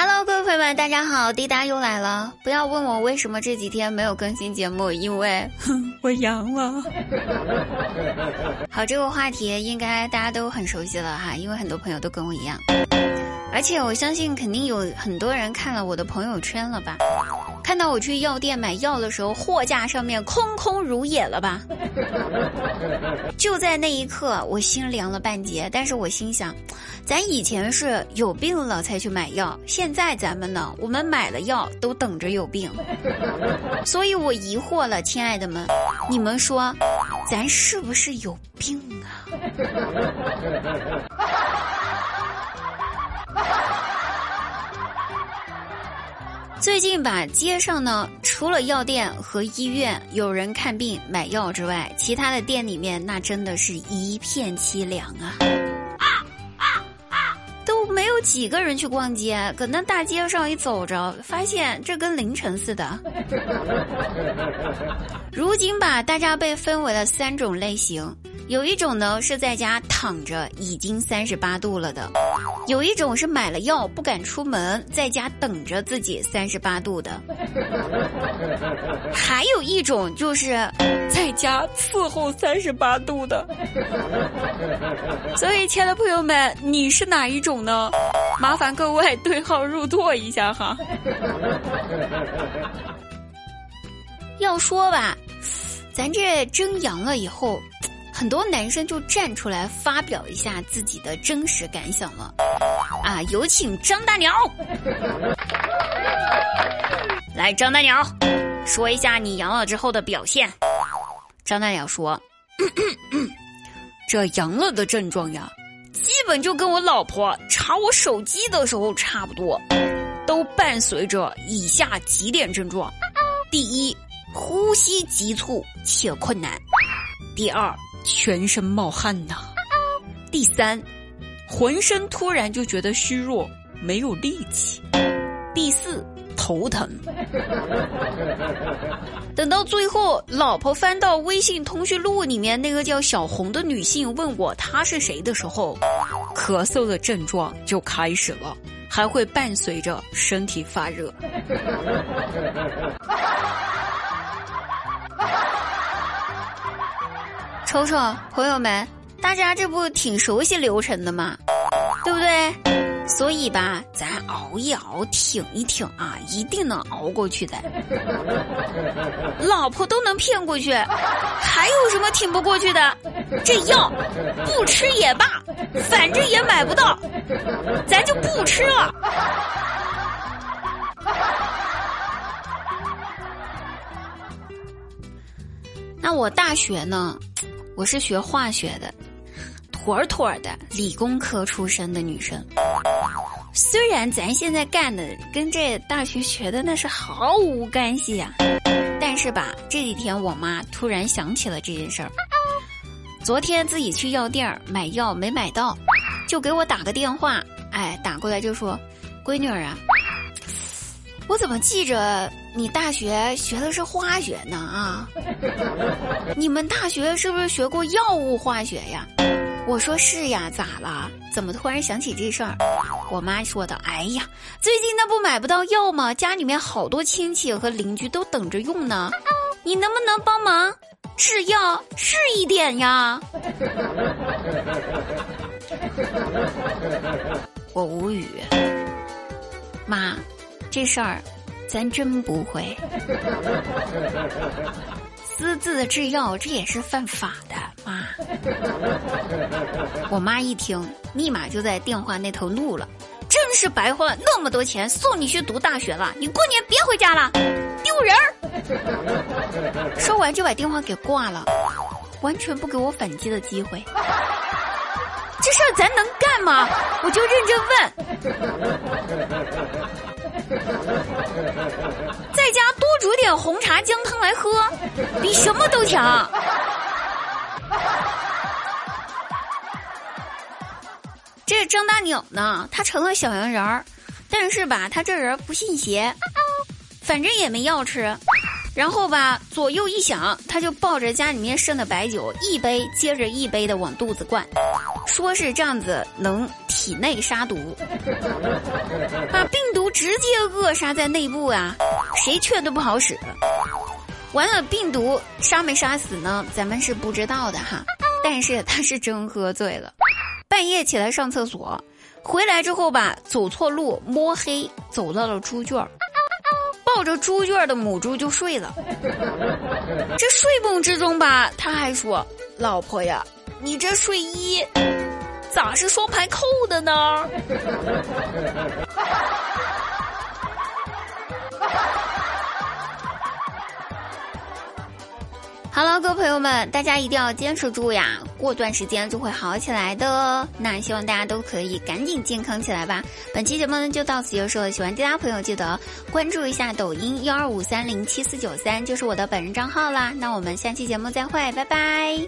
Hello，各位朋友们，大家好，滴答又来了。不要问我为什么这几天没有更新节目，因为 我阳了。好，这个话题应该大家都很熟悉了哈，因为很多朋友都跟我一样。而且我相信，肯定有很多人看了我的朋友圈了吧？看到我去药店买药的时候，货架上面空空如也了吧？就在那一刻，我心凉了半截。但是我心想，咱以前是有病了才去买药，现在咱们呢，我们买了药都等着有病。所以我疑惑了，亲爱的们，你们说，咱是不是有病啊？最近吧，街上呢，除了药店和医院有人看病买药之外，其他的店里面那真的是一片凄凉啊！啊啊啊都没有几个人去逛街，搁那大街上一走着，发现这跟凌晨似的。如今吧，大家被分为了三种类型。有一种呢是在家躺着已经三十八度了的，有一种是买了药不敢出门，在家等着自己三十八度的，还有一种就是在家伺候三十八度的。所以，亲爱的朋友们，你是哪一种呢？麻烦各位对号入座一下哈。要说吧，咱这真阳了以后。很多男生就站出来发表一下自己的真实感想了，啊，有请张大鸟，来，张大鸟，说一下你阳了之后的表现。张大鸟说，这阳了的症状呀，基本就跟我老婆查我手机的时候差不多，都伴随着以下几点症状：第一，呼吸急促且困难；第二。全身冒汗呐！第三，浑身突然就觉得虚弱，没有力气。第四，头疼。等到最后，老婆翻到微信通讯录里面那个叫小红的女性问我她是谁的时候，咳嗽的症状就开始了，还会伴随着身体发热。瞅瞅，朋友们，大家这不挺熟悉流程的吗？对不对？所以吧，咱熬一熬，挺一挺啊，一定能熬过去的。老婆都能骗过去，还有什么挺不过去的？这药不吃也罢，反正也买不到，咱就不吃了。那我大学呢？我是学化学的，妥妥的理工科出身的女生。虽然咱现在干的跟这大学学的那是毫无干系呀，但是吧，这几天我妈突然想起了这件事儿。昨天自己去药店买药没买到，就给我打个电话，哎，打过来就说：“闺女儿啊。”我怎么记着你大学学的是化学呢？啊，你们大学是不是学过药物化学呀？我说是呀，咋了？怎么突然想起这事儿？我妈说的，哎呀，最近那不买不到药吗？家里面好多亲戚和邻居都等着用呢，你能不能帮忙制药制一点呀？我无语，妈。这事儿，咱真不会。私自制药，这也是犯法的，妈。我妈一听，立马就在电话那头怒了，真是白花那么多钱送你去读大学了，你过年别回家了，丢人儿。说完就把电话给挂了，完全不给我反击的机会。这事儿咱能干吗？我就认真点红茶姜汤来喝，比什么都强。这张大鸟呢，他成了小洋人儿，但是吧，他这人不信邪，反正也没药吃。然后吧，左右一想，他就抱着家里面剩的白酒，一杯接着一杯的往肚子灌，说是这样子能体内杀毒，把 病。直接扼杀在内部啊，谁劝都不好使。完了，病毒杀没杀死呢？咱们是不知道的哈。但是他是真喝醉了，半夜起来上厕所，回来之后吧，走错路，摸黑走到了猪圈儿，抱着猪圈的母猪就睡了。这睡梦之中吧，他还说：“老婆呀，你这睡衣咋是双排扣的呢？”好了，各位朋友们，大家一定要坚持住呀！过段时间就会好起来的。那希望大家都可以赶紧健康起来吧。本期节目呢就到此结束了，喜欢滴答朋友记得关注一下抖音幺二五三零七四九三，就是我的本人账号啦。那我们下期节目再会，拜拜。